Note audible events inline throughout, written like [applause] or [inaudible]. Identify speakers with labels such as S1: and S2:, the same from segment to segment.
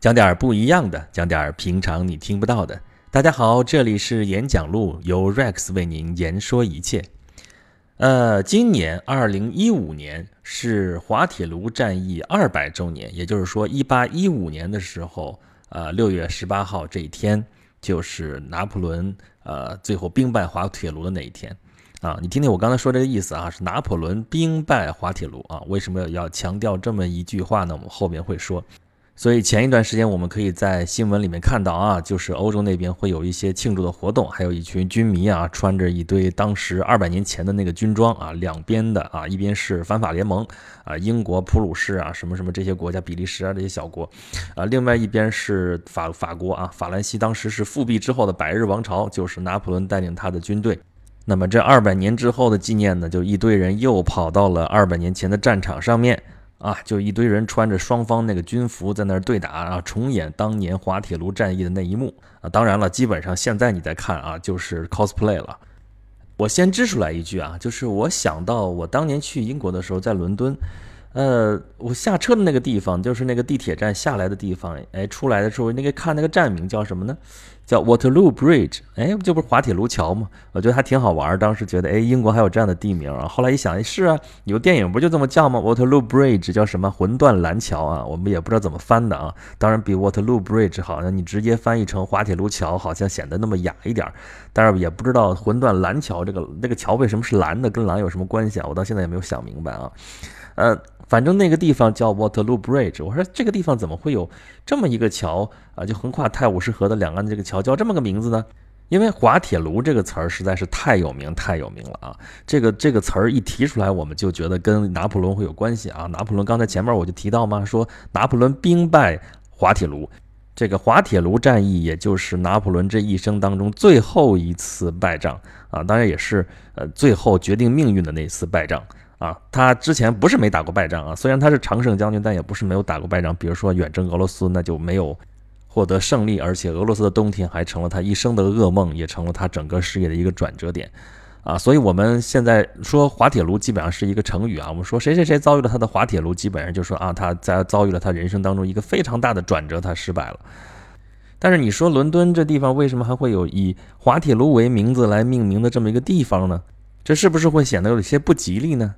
S1: 讲点儿不一样的，讲点儿平常你听不到的。大家好，这里是演讲录，由 Rex 为您言说一切。呃，今年二零一五年是滑铁卢战役二百周年，也就是说，一八一五年的时候，呃，六月十八号这一天，就是拿破仑呃最后兵败滑铁卢的那一天。啊，你听听我刚才说这个意思啊，是拿破仑兵败滑铁卢啊。为什么要强调这么一句话呢？我们后面会说。所以前一段时间，我们可以在新闻里面看到啊，就是欧洲那边会有一些庆祝的活动，还有一群军迷啊，穿着一堆当时二百年前的那个军装啊，两边的啊，一边是反法联盟啊，英国、普鲁士啊，什么什么这些国家，比利时啊这些小国，啊，另外一边是法法国啊，法兰西当时是复辟之后的百日王朝，就是拿破仑带领他的军队。那么这二百年之后的纪念呢，就一堆人又跑到了二百年前的战场上面。啊，就一堆人穿着双方那个军服在那儿对打啊，重演当年滑铁卢战役的那一幕啊。当然了，基本上现在你再看啊，就是 cosplay 了。我先支出来一句啊，就是我想到我当年去英国的时候，在伦敦，呃，我下车的那个地方，就是那个地铁站下来的地方，哎，出来的时候那个看那个站名叫什么呢？叫 Waterloo Bridge，哎，这不是滑铁卢桥吗？我觉得还挺好玩。当时觉得，哎，英国还有这样的地名啊。后来一想，是啊，有电影不就这么叫吗？Waterloo Bridge 叫什么？魂断蓝桥啊。我们也不知道怎么翻的啊。当然比 Waterloo Bridge 好像你直接翻译成滑铁卢桥，好像显得那么雅一点。但是也不知道魂断蓝桥这个那个桥为什么是蓝的，跟蓝有什么关系啊？我到现在也没有想明白啊。呃。反正那个地方叫 Waterloo Bridge，我说这个地方怎么会有这么一个桥啊？就横跨泰晤士河的两岸的这个桥叫这么个名字呢？因为滑铁卢这个词儿实在是太有名太有名了啊！这个这个词儿一提出来，我们就觉得跟拿破仑会有关系啊。拿破仑刚才前面我就提到嘛，说拿破仑兵败滑铁卢，这个滑铁卢战役也就是拿破仑这一生当中最后一次败仗啊，当然也是呃最后决定命运的那次败仗。啊，他之前不是没打过败仗啊，虽然他是常胜将军，但也不是没有打过败仗。比如说远征俄罗斯，那就没有获得胜利，而且俄罗斯的冬天还成了他一生的噩梦，也成了他整个事业的一个转折点。啊，所以我们现在说滑铁卢基本上是一个成语啊。我们说谁谁谁遭遇了他的滑铁卢，基本上就说啊，他在遭遇了他人生当中一个非常大的转折，他失败了。但是你说伦敦这地方为什么还会有以滑铁卢为名字来命名的这么一个地方呢？这是不是会显得有些不吉利呢？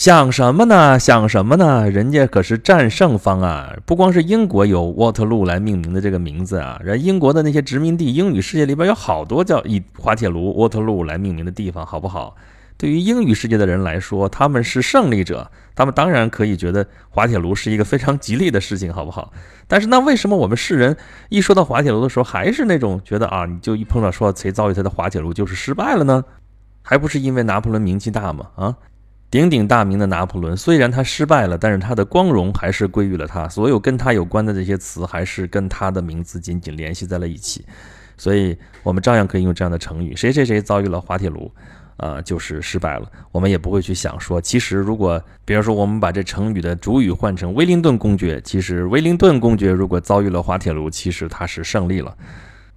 S1: 想什么呢？想什么呢？人家可是战胜方啊！不光是英国有沃特路来命名的这个名字啊，人英国的那些殖民地，英语世界里边有好多叫以滑铁卢、沃特路来命名的地方，好不好？对于英语世界的人来说，他们是胜利者，他们当然可以觉得滑铁卢是一个非常吉利的事情，好不好？但是那为什么我们世人一说到滑铁卢的时候，还是那种觉得啊，你就一碰到说谁遭遇他的滑铁卢就是失败了呢？还不是因为拿破仑名气大吗？啊？鼎鼎大名的拿破仑，虽然他失败了，但是他的光荣还是归于了他。所有跟他有关的这些词，还是跟他的名字紧紧联系在了一起。所以，我们照样可以用这样的成语：谁谁谁遭遇了滑铁卢，啊，就是失败了。我们也不会去想说，其实如果，比如说，我们把这成语的主语换成威灵顿公爵，其实威灵顿公爵如果遭遇了滑铁卢，其实他是胜利了。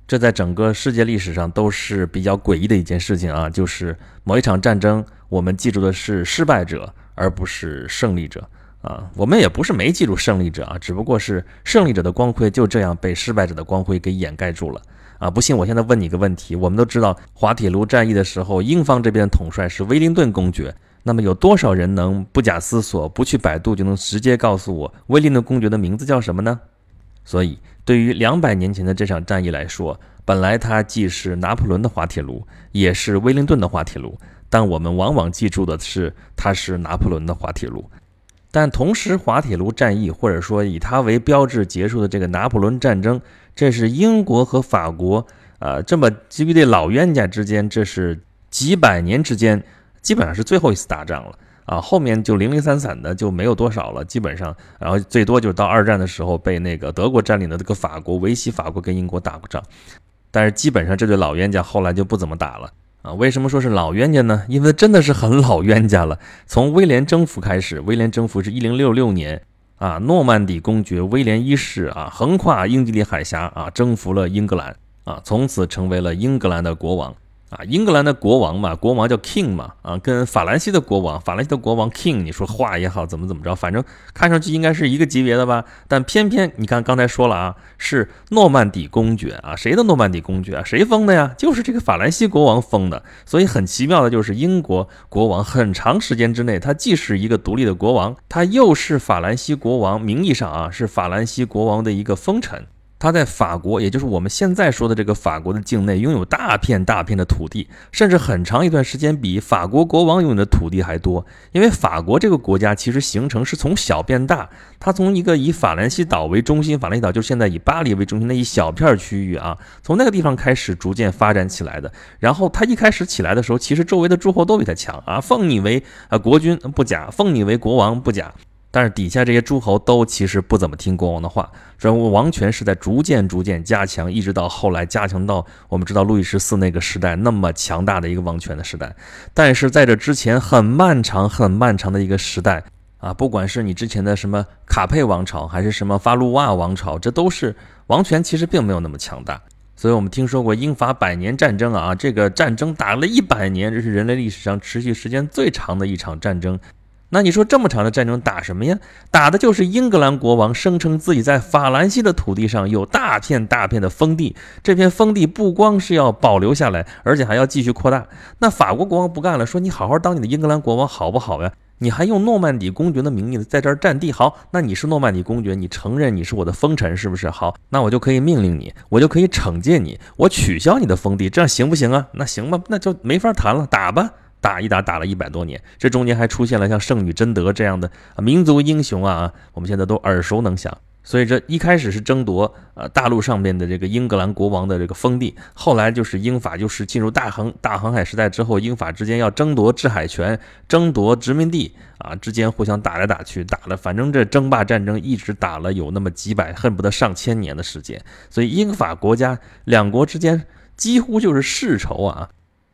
S1: 这在整个世界历史上都是比较诡异的一件事情啊，就是某一场战争，我们记住的是失败者，而不是胜利者啊。我们也不是没记住胜利者啊，只不过是胜利者的光辉就这样被失败者的光辉给掩盖住了啊。不信，我现在问你个问题：我们都知道滑铁卢战役的时候，英方这边的统帅是威灵顿公爵，那么有多少人能不假思索、不去百度就能直接告诉我威灵顿公爵的名字叫什么呢？所以，对于两百年前的这场战役来说，本来它既是拿破仑的滑铁卢，也是威灵顿的滑铁卢，但我们往往记住的是它是拿破仑的滑铁卢。但同时，滑铁卢战役或者说以它为标志结束的这个拿破仑战争，这是英国和法国啊这么几对老冤家之间，这是几百年之间基本上是最后一次打仗了。啊，后面就零零散散的就没有多少了，基本上，然后最多就是到二战的时候被那个德国占领的这个法国维系法国跟英国打过仗，但是基本上这对老冤家后来就不怎么打了啊。为什么说是老冤家呢？因为真的是很老冤家了。从威廉征服开始，威廉征服是一零六六年啊，诺曼底公爵威廉一世啊，横跨英吉利海峡啊，征服了英格兰啊，从此成为了英格兰的国王。啊，英格兰的国王嘛，国王叫 king 嘛，啊，跟法兰西的国王，法兰西的国王 king，你说话也好，怎么怎么着，反正看上去应该是一个级别的吧。但偏偏你看刚才说了啊，是诺曼底公爵啊，谁的诺曼底公爵啊？谁封的呀？就是这个法兰西国王封的。所以很奇妙的就是英国国王很长时间之内，他既是一个独立的国王，他又是法兰西国王，名义上啊是法兰西国王的一个封臣。他在法国，也就是我们现在说的这个法国的境内，拥有大片大片的土地，甚至很长一段时间比法国国王拥有的土地还多。因为法国这个国家其实形成是从小变大，它从一个以法兰西岛为中心，法兰西岛就是现在以巴黎为中心的一小片区域啊，从那个地方开始逐渐发展起来的。然后他一开始起来的时候，其实周围的诸侯都比他强啊，奉你为啊国君不假，奉你为国王不假。但是底下这些诸侯都其实不怎么听国王的话，所以王权是在逐渐逐渐加强，一直到后来加强到我们知道路易十四那个时代那么强大的一个王权的时代。但是在这之前很漫长很漫长的一个时代啊，不管是你之前的什么卡佩王朝，还是什么法鲁瓦王朝，这都是王权其实并没有那么强大。所以我们听说过英法百年战争啊，这个战争打了一百年，这是人类历史上持续时间最长的一场战争。那你说这么长的战争打什么呀？打的就是英格兰国王声称自己在法兰西的土地上有大片大片的封地，这片封地不光是要保留下来，而且还要继续扩大。那法国国王不干了，说你好好当你的英格兰国王好不好呀？你还用诺曼底公爵的名义在这儿占地，好，那你是诺曼底公爵，你承认你是我的封臣是不是？好，那我就可以命令你，我就可以惩戒你，我取消你的封地，这样行不行啊？那行吧，那就没法谈了，打吧。打一打打了一百多年，这中间还出现了像圣女贞德这样的民族英雄啊，我们现在都耳熟能详。所以这一开始是争夺呃大陆上面的这个英格兰国王的这个封地，后来就是英法就是进入大航大航海时代之后，英法之间要争夺制海权、争夺殖民地啊，之间互相打来打去，打了反正这争霸战争一直打了有那么几百，恨不得上千年的时间。所以英法国家两国之间几乎就是世仇啊。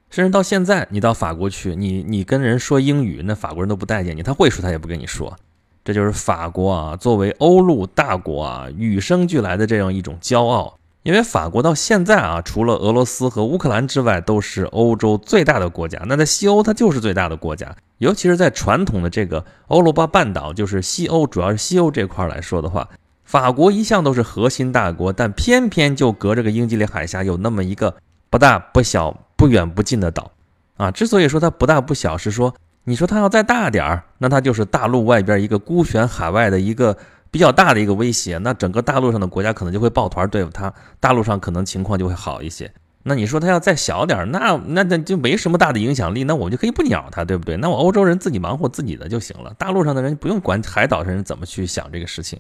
S1: 甚至到现在，你到法国去，你你跟人说英语，那法国人都不待见你。他会说，他也不跟你说。这就是法国啊，作为欧陆大国啊，与生俱来的这样一种骄傲。因为法国到现在啊，除了俄罗斯和乌克兰之外，都是欧洲最大的国家。那在西欧，它就是最大的国家。尤其是在传统的这个欧罗巴半岛，就是西欧，主要是西欧这块来说的话，法国一向都是核心大国，但偏偏就隔着个英吉利海峡，有那么一个不大不小。不远不近的岛，啊，之所以说它不大不小，是说你说它要再大点儿，那它就是大陆外边一个孤悬海外的一个比较大的一个威胁，那整个大陆上的国家可能就会抱团对付它，大陆上可能情况就会好一些。那你说它要再小点儿，那那那就没什么大的影响力，那我们就可以不鸟它，对不对？那我欧洲人自己忙活自己的就行了，大陆上的人不用管海岛上人怎么去想这个事情。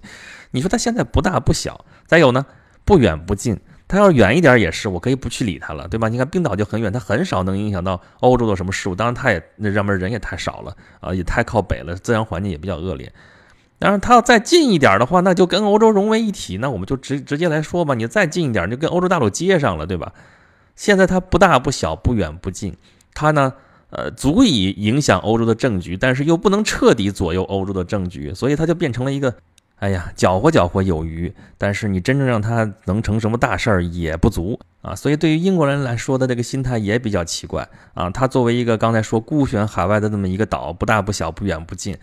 S1: 你说它现在不大不小，再有呢，不远不近。它要远一点也是，我可以不去理它了，对吧？你看冰岛就很远，它很少能影响到欧洲的什么事物。当然，它也那上面人也太少了啊，也太靠北了，自然环境也比较恶劣。当然，它要再近一点的话，那就跟欧洲融为一体。那我们就直直接来说吧，你再近一点，就跟欧洲大陆接上了，对吧？现在它不大不小，不远不近，它呢，呃，足以影响欧洲的政局，但是又不能彻底左右欧洲的政局，所以它就变成了一个。哎呀，搅和搅和有余，但是你真正让他能成什么大事儿也不足啊！所以对于英国人来说的这个心态也比较奇怪啊。他作为一个刚才说孤悬海外的这么一个岛，不大不小，不远不近。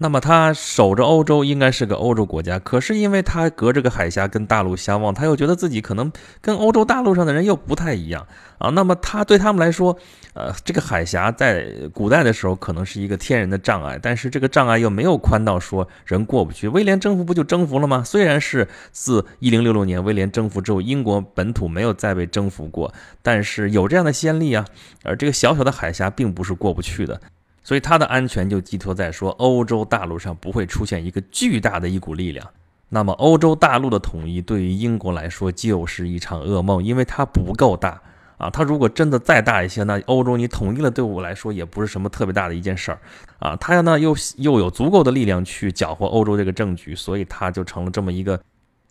S1: 那么他守着欧洲，应该是个欧洲国家。可是因为他隔着个海峡跟大陆相望，他又觉得自己可能跟欧洲大陆上的人又不太一样啊。那么他对他们来说，呃，这个海峡在古代的时候可能是一个天然的障碍，但是这个障碍又没有宽到说人过不去。威廉征服不就征服了吗？虽然是自一零六六年威廉征服之后，英国本土没有再被征服过，但是有这样的先例啊。而这个小小的海峡并不是过不去的。所以它的安全就寄托在说欧洲大陆上不会出现一个巨大的一股力量，那么欧洲大陆的统一对于英国来说就是一场噩梦，因为它不够大啊。它如果真的再大一些，那欧洲你统一了对我来说也不是什么特别大的一件事儿啊。它呢又又有足够的力量去搅和欧洲这个政局，所以它就成了这么一个，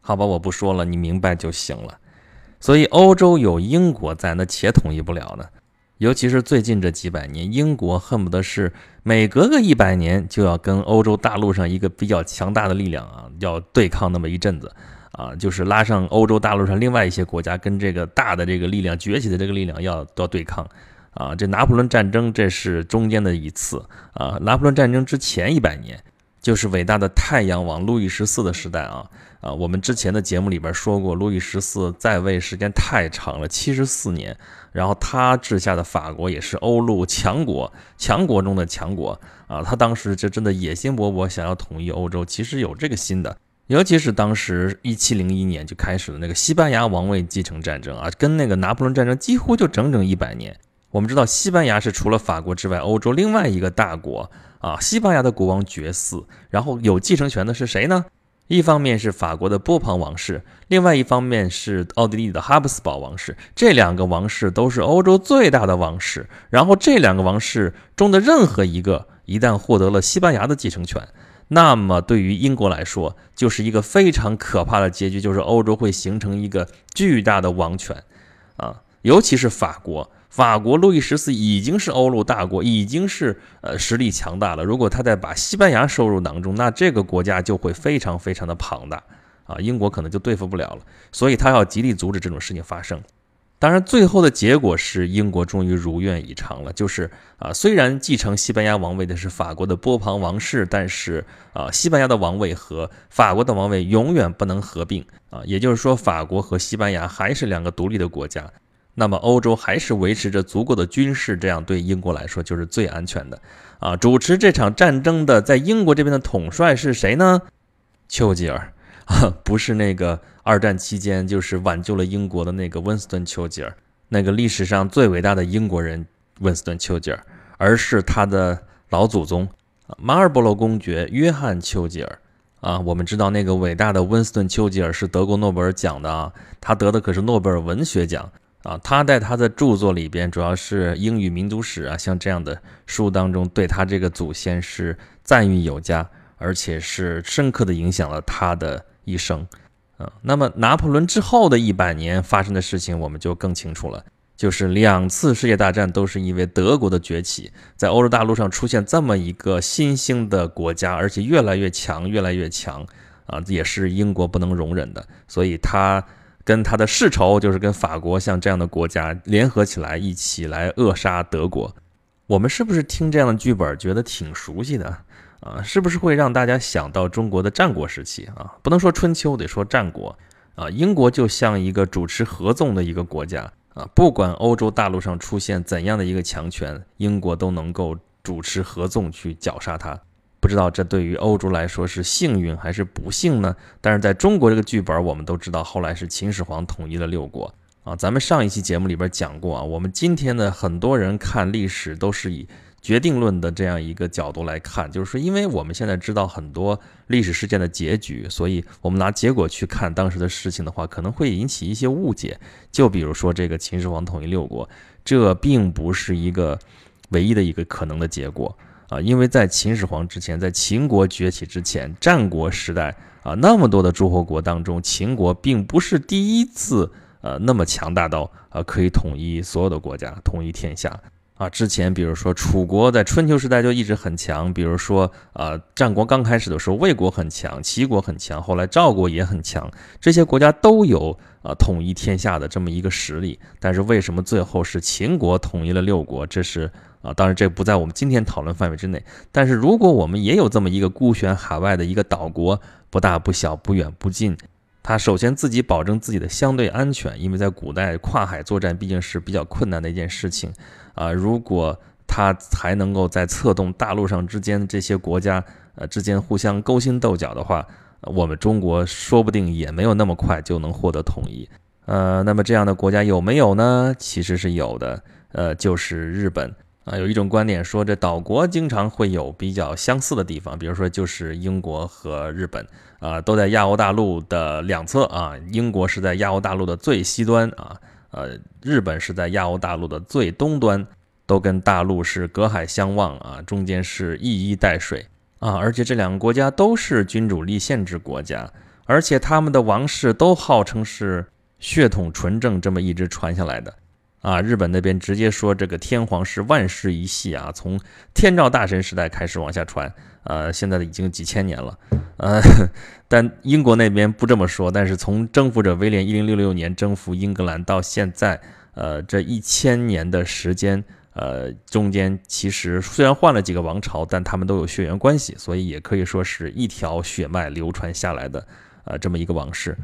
S1: 好吧，我不说了，你明白就行了。所以欧洲有英国在，那且统一不了呢。尤其是最近这几百年，英国恨不得是每隔个一百年就要跟欧洲大陆上一个比较强大的力量啊，要对抗那么一阵子啊，就是拉上欧洲大陆上另外一些国家跟这个大的这个力量崛起的这个力量要要对抗。啊，这拿破仑战争这是中间的一次啊，拿破仑战争之前一百年就是伟大的太阳王路易十四的时代啊啊，我们之前的节目里边说过，路易十四在位时间太长了，七十四年，然后他治下的法国也是欧陆强国，强国中的强国啊，他当时就真的野心勃勃，想要统一欧洲，其实有这个心的，尤其是当时一七零一年就开始了那个西班牙王位继承战争啊，跟那个拿破仑战争几乎就整整一百年。我们知道，西班牙是除了法国之外，欧洲另外一个大国啊。西班牙的国王绝嗣，然后有继承权的是谁呢？一方面是法国的波旁王室，另外一方面是奥地利的哈布斯堡王室。这两个王室都是欧洲最大的王室。然后这两个王室中的任何一个一旦获得了西班牙的继承权，那么对于英国来说，就是一个非常可怕的结局，就是欧洲会形成一个巨大的王权啊，尤其是法国。法国路易十四已经是欧陆大国，已经是呃实力强大了。如果他再把西班牙收入囊中，那这个国家就会非常非常的庞大啊，英国可能就对付不了了。所以他要极力阻止这种事情发生。当然，最后的结果是英国终于如愿以偿了，就是啊，虽然继承西班牙王位的是法国的波旁王室，但是啊，西班牙的王位和法国的王位永远不能合并啊，也就是说，法国和西班牙还是两个独立的国家。那么欧洲还是维持着足够的军事，这样对英国来说就是最安全的啊！主持这场战争的，在英国这边的统帅是谁呢？丘吉尔 [laughs] 啊，不是那个二战期间就是挽救了英国的那个温斯顿·丘吉尔，那个历史上最伟大的英国人温斯顿·丘吉尔，而是他的老祖宗马尔博罗公爵约翰·丘吉尔啊！我们知道那个伟大的温斯顿·丘吉尔是德国诺贝尔奖的啊，他得的可是诺贝尔文学奖。啊，他在他的著作里边，主要是英语民族史啊，像这样的书当中，对他这个祖先是赞誉有加，而且是深刻的影响了他的一生。啊，那么拿破仑之后的一百年发生的事情，我们就更清楚了，就是两次世界大战都是因为德国的崛起，在欧洲大陆上出现这么一个新兴的国家，而且越来越强，越来越强，啊，也是英国不能容忍的，所以他。跟他的世仇就是跟法国像这样的国家联合起来，一起来扼杀德国。我们是不是听这样的剧本觉得挺熟悉的啊？是不是会让大家想到中国的战国时期啊？不能说春秋，得说战国啊。英国就像一个主持合纵的一个国家啊，不管欧洲大陆上出现怎样的一个强权，英国都能够主持合纵去绞杀它。不知道这对于欧洲来说是幸运还是不幸呢？但是在中国这个剧本，我们都知道，后来是秦始皇统一了六国啊。咱们上一期节目里边讲过啊，我们今天的很多人看历史都是以决定论的这样一个角度来看，就是说，因为我们现在知道很多历史事件的结局，所以我们拿结果去看当时的事情的话，可能会引起一些误解。就比如说这个秦始皇统一六国，这并不是一个唯一的一个可能的结果。啊，因为在秦始皇之前，在秦国崛起之前，战国时代啊，那么多的诸侯国当中，秦国并不是第一次呃那么强大到呃可以统一所有的国家，统一天下啊。之前比如说楚国在春秋时代就一直很强，比如说呃战国刚开始的时候，魏国很强，齐国很强，后来赵国也很强，这些国家都有呃统一天下的这么一个实力。但是为什么最后是秦国统一了六国？这是。啊，当然这不在我们今天讨论范围之内。但是如果我们也有这么一个孤悬海外的一个岛国，不大不小，不远不近，他首先自己保证自己的相对安全，因为在古代跨海作战毕竟是比较困难的一件事情啊。如果他还能够在策动大陆上之间这些国家呃之间互相勾心斗角的话，我们中国说不定也没有那么快就能获得统一。呃，那么这样的国家有没有呢？其实是有的，呃，就是日本。啊，有一种观点说，这岛国经常会有比较相似的地方，比如说就是英国和日本啊，都在亚欧大陆的两侧啊。英国是在亚欧大陆的最西端啊，呃，日本是在亚欧大陆的最东端，都跟大陆是隔海相望啊，中间是一衣带水啊。而且这两个国家都是君主立宪制国家，而且他们的王室都号称是血统纯正，这么一直传下来的。啊，日本那边直接说这个天皇是万世一系啊，从天照大神时代开始往下传呃，现在已经几千年了，呃，[laughs] 但英国那边不这么说。但是从征服者威廉一零六六年征服英格兰到现在，呃，这一千年的时间，呃，中间其实虽然换了几个王朝，但他们都有血缘关系，所以也可以说是一条血脉流传下来的，呃，这么一个王室。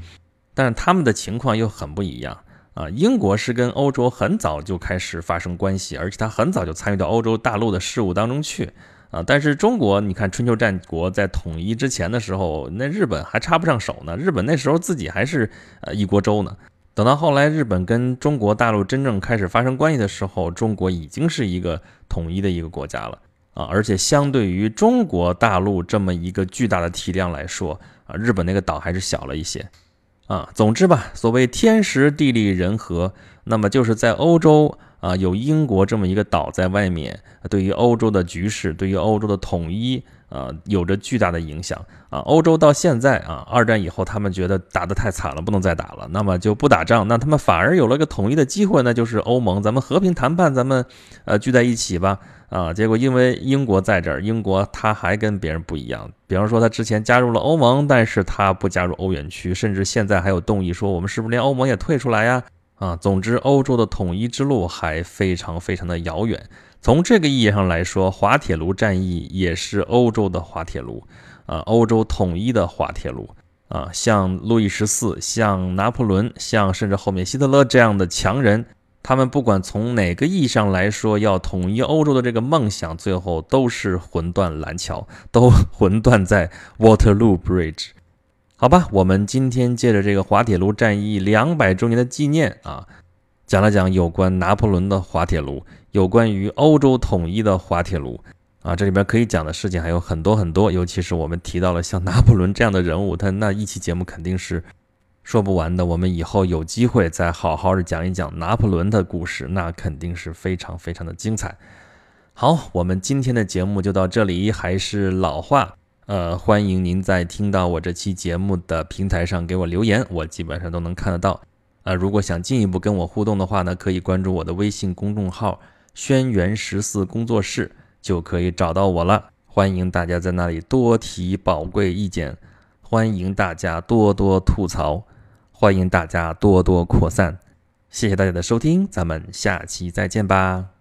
S1: 但是他们的情况又很不一样啊！英国是跟欧洲很早就开始发生关系，而且他很早就参与到欧洲大陆的事务当中去。啊，但是中国，你看春秋战国在统一之前的时候，那日本还插不上手呢。日本那时候自己还是呃一锅粥呢。等到后来日本跟中国大陆真正开始发生关系的时候，中国已经是一个统一的一个国家了啊。而且相对于中国大陆这么一个巨大的体量来说啊，日本那个岛还是小了一些啊。总之吧，所谓天时地利人和，那么就是在欧洲。啊，有英国这么一个岛在外面，对于欧洲的局势，对于欧洲的统一，啊，有着巨大的影响。啊，欧洲到现在啊，二战以后，他们觉得打得太惨了，不能再打了，那么就不打仗，那他们反而有了个统一的机会，那就是欧盟，咱们和平谈判，咱们呃聚在一起吧。啊，结果因为英国在这儿，英国他还跟别人不一样，比方说他之前加入了欧盟，但是他不加入欧元区，甚至现在还有动议说，我们是不是连欧盟也退出来呀？啊，总之，欧洲的统一之路还非常非常的遥远。从这个意义上来说，滑铁卢战役也是欧洲的滑铁卢，啊，欧洲统一的滑铁卢。啊，像路易十四、像拿破仑、像甚至后面希特勒这样的强人，他们不管从哪个意义上来说，要统一欧洲的这个梦想，最后都是魂断蓝桥，都 [laughs] 魂断在 Waterloo Bridge。好吧，我们今天借着这个滑铁卢战役两百周年的纪念啊，讲了讲有关拿破仑的滑铁卢，有关于欧洲统一的滑铁卢啊，这里边可以讲的事情还有很多很多，尤其是我们提到了像拿破仑这样的人物，他那一期节目肯定是说不完的。我们以后有机会再好好的讲一讲拿破仑的故事，那肯定是非常非常的精彩。好，我们今天的节目就到这里，还是老话。呃，欢迎您在听到我这期节目的平台上给我留言，我基本上都能看得到。呃，如果想进一步跟我互动的话呢，可以关注我的微信公众号“轩辕十四工作室”，就可以找到我了。欢迎大家在那里多提宝贵意见，欢迎大家多多吐槽，欢迎大家多多扩散。谢谢大家的收听，咱们下期再见吧。